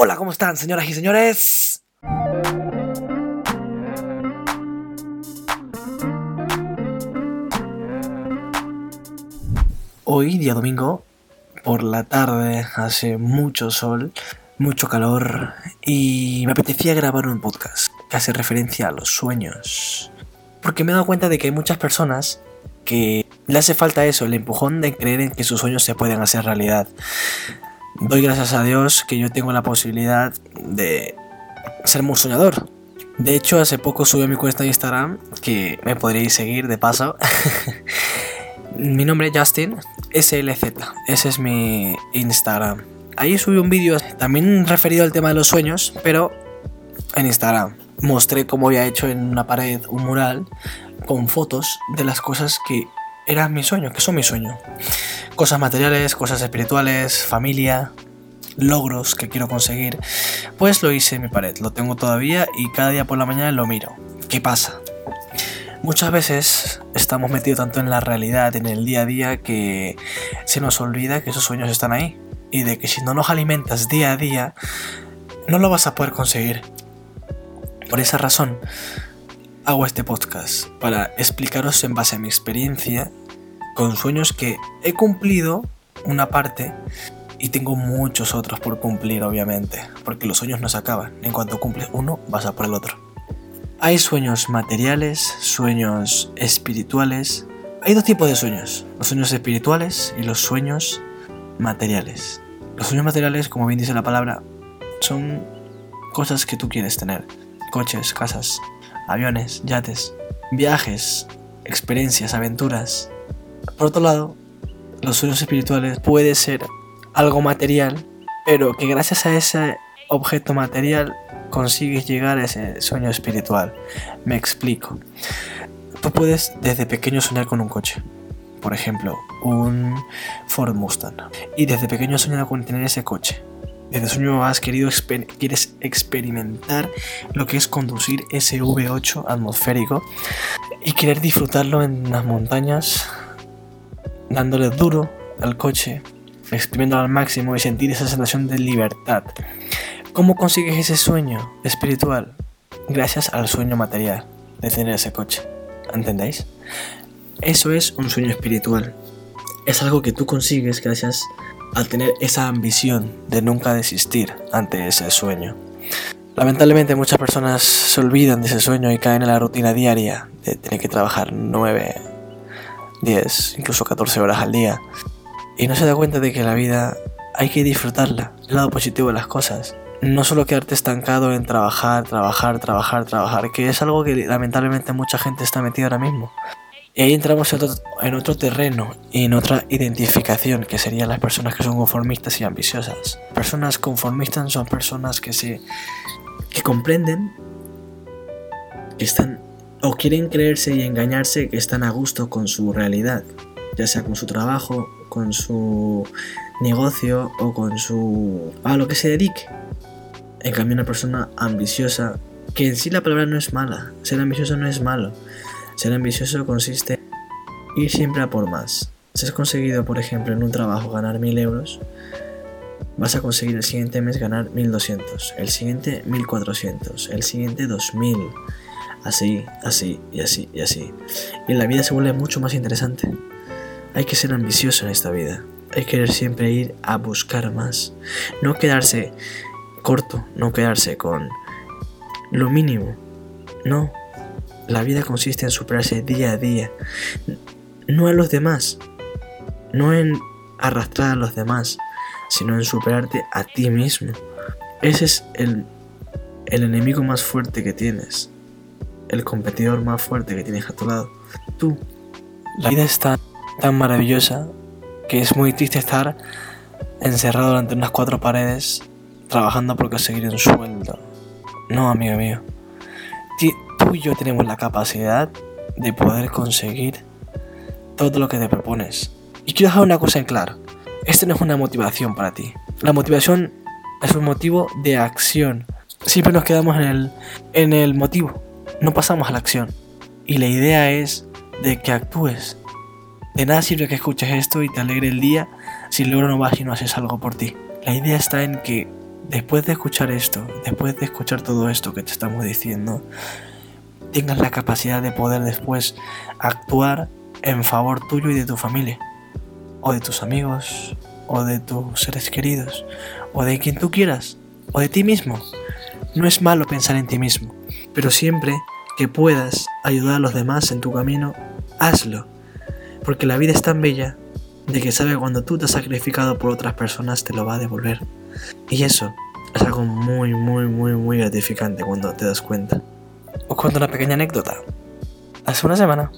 Hola, ¿cómo están, señoras y señores? Hoy, día domingo, por la tarde, hace mucho sol, mucho calor y me apetecía grabar un podcast que hace referencia a los sueños. Porque me he dado cuenta de que hay muchas personas que le hace falta eso, el empujón de creer en que sus sueños se pueden hacer realidad. Doy gracias a Dios que yo tengo la posibilidad de ser muy soñador. De hecho, hace poco subí a mi cuenta de Instagram, que me podréis seguir de paso. mi nombre es Justin, SLZ, ese es mi Instagram. Ahí subí un vídeo también referido al tema de los sueños, pero en Instagram. Mostré cómo había hecho en una pared un mural con fotos de las cosas que eran mi sueño, que son mi sueño. Cosas materiales, cosas espirituales, familia, logros que quiero conseguir. Pues lo hice en mi pared, lo tengo todavía y cada día por la mañana lo miro. ¿Qué pasa? Muchas veces estamos metidos tanto en la realidad, en el día a día, que se nos olvida que esos sueños están ahí. Y de que si no los alimentas día a día, no lo vas a poder conseguir. Por esa razón, hago este podcast para explicaros en base a mi experiencia con sueños que he cumplido una parte y tengo muchos otros por cumplir, obviamente, porque los sueños no se acaban. En cuanto cumples uno, vas a por el otro. Hay sueños materiales, sueños espirituales. Hay dos tipos de sueños, los sueños espirituales y los sueños materiales. Los sueños materiales, como bien dice la palabra, son cosas que tú quieres tener. Coches, casas, aviones, yates, viajes, experiencias, aventuras. Por otro lado, los sueños espirituales puede ser algo material, pero que gracias a ese objeto material consigues llegar a ese sueño espiritual. Me explico. Tú puedes desde pequeño soñar con un coche. Por ejemplo, un Ford Mustang. Y desde pequeño soñar con tener ese coche desde sueño has querido quieres experimentar lo que es conducir ese V8 atmosférico y querer disfrutarlo en las montañas, dándole duro al coche, exprimiéndolo al máximo y sentir esa sensación de libertad. ¿Cómo consigues ese sueño espiritual? Gracias al sueño material de tener ese coche. ¿Entendéis? Eso es un sueño espiritual. Es algo que tú consigues gracias al tener esa ambición de nunca desistir ante ese sueño. Lamentablemente muchas personas se olvidan de ese sueño y caen en la rutina diaria de tener que trabajar 9, 10, incluso 14 horas al día. Y no se da cuenta de que la vida hay que disfrutarla, el lado positivo de las cosas. No solo quedarte estancado en trabajar, trabajar, trabajar, trabajar, que es algo que lamentablemente mucha gente está metida ahora mismo. Y ahí entramos en otro, terreno y en otra identificación, que serían las personas que son conformistas y ambiciosas. Personas conformistas son personas que se que comprenden que están o quieren creerse y engañarse que están a gusto con su realidad, ya sea con su trabajo, con su negocio o con su a lo que se dedique. En cambio una persona ambiciosa, que en sí la palabra no es mala, ser ambicioso no es malo, ser ambicioso consiste en ir siempre a por más. Si has conseguido, por ejemplo, en un trabajo ganar 1000 euros, vas a conseguir el siguiente mes ganar 1200, el siguiente 1400, el siguiente 2000. Así, así y así y así. Y la vida se vuelve mucho más interesante. Hay que ser ambicioso en esta vida. Hay que siempre ir a buscar más. No quedarse corto, no quedarse con lo mínimo. No, la vida consiste en superarse día a día, no a los demás, no en arrastrar a los demás, sino en superarte a ti mismo. Ese es el enemigo más fuerte que tienes, el competidor más fuerte que tienes a tu lado, tú. La vida es tan, maravillosa que es muy triste estar encerrado durante unas cuatro paredes trabajando por conseguir un sueldo. No, amigo mío tú y yo tenemos la capacidad de poder conseguir todo lo que te propones. Y quiero dejar una cosa en claro. Esto no es una motivación para ti. La motivación es un motivo de acción. Siempre nos quedamos en el, en el motivo. No pasamos a la acción. Y la idea es de que actúes. De nada sirve que escuches esto y te alegre el día si luego no vas y no haces algo por ti. La idea está en que después de escuchar esto, después de escuchar todo esto que te estamos diciendo, tengas la capacidad de poder después actuar en favor tuyo y de tu familia, o de tus amigos, o de tus seres queridos, o de quien tú quieras, o de ti mismo. No es malo pensar en ti mismo, pero siempre que puedas ayudar a los demás en tu camino, hazlo, porque la vida es tan bella de que sabe cuando tú te has sacrificado por otras personas te lo va a devolver. Y eso es algo muy, muy, muy, muy gratificante cuando te das cuenta. Os cuento una pequeña anécdota. Hace una semana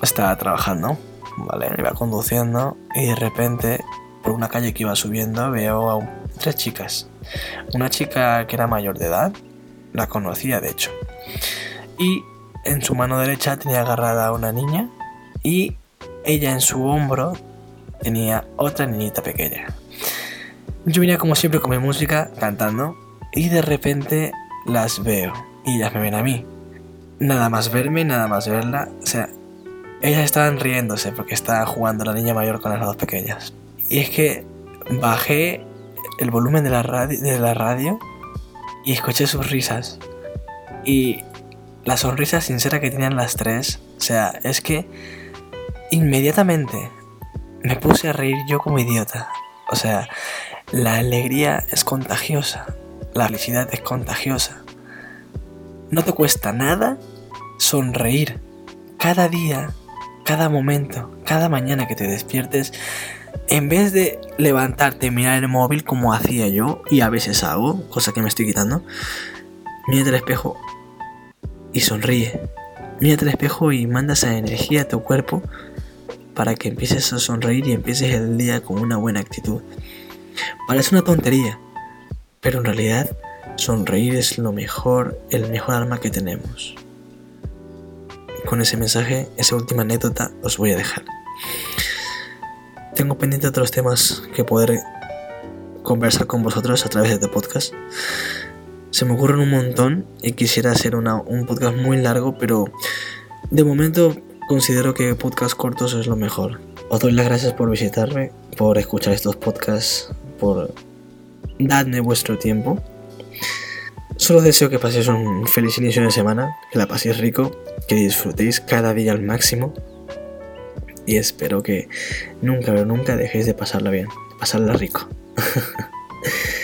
estaba trabajando, ¿vale? Iba conduciendo y de repente por una calle que iba subiendo veo a tres chicas. Una chica que era mayor de edad, la conocía de hecho. Y en su mano derecha tenía agarrada a una niña y ella en su hombro tenía otra niñita pequeña. Yo venía como siempre con mi música cantando y de repente las veo y ellas me ven a mí. Nada más verme, nada más verla, o sea, ellas estaban riéndose porque estaba jugando la niña mayor con las dos pequeñas. Y es que bajé el volumen de la radio, de la radio y escuché sus risas. Y la sonrisa sincera que tenían las tres, o sea, es que inmediatamente me puse a reír yo como idiota. O sea, la alegría es contagiosa, la felicidad es contagiosa. No te cuesta nada sonreír. Cada día, cada momento, cada mañana que te despiertes, en vez de levantarte y mirar el móvil como hacía yo, y a veces hago, cosa que me estoy quitando, mírate al espejo y sonríe. Mírate al espejo y manda esa energía a tu cuerpo para que empieces a sonreír y empieces el día con una buena actitud. Parece una tontería, pero en realidad sonreír es lo mejor, el mejor arma que tenemos. con ese mensaje, esa última anécdota, os voy a dejar. Tengo pendiente otros temas que poder conversar con vosotros a través de este podcast. Se me ocurren un montón y quisiera hacer un podcast muy largo, pero de momento considero que podcast cortos es lo mejor. Os doy las gracias por visitarme, por escuchar estos podcasts, por darme vuestro tiempo. Solo deseo que paséis un feliz inicio de semana, que la paséis rico, que disfrutéis cada día al máximo. Y espero que nunca, pero nunca dejéis de pasarla bien, pasarla rico.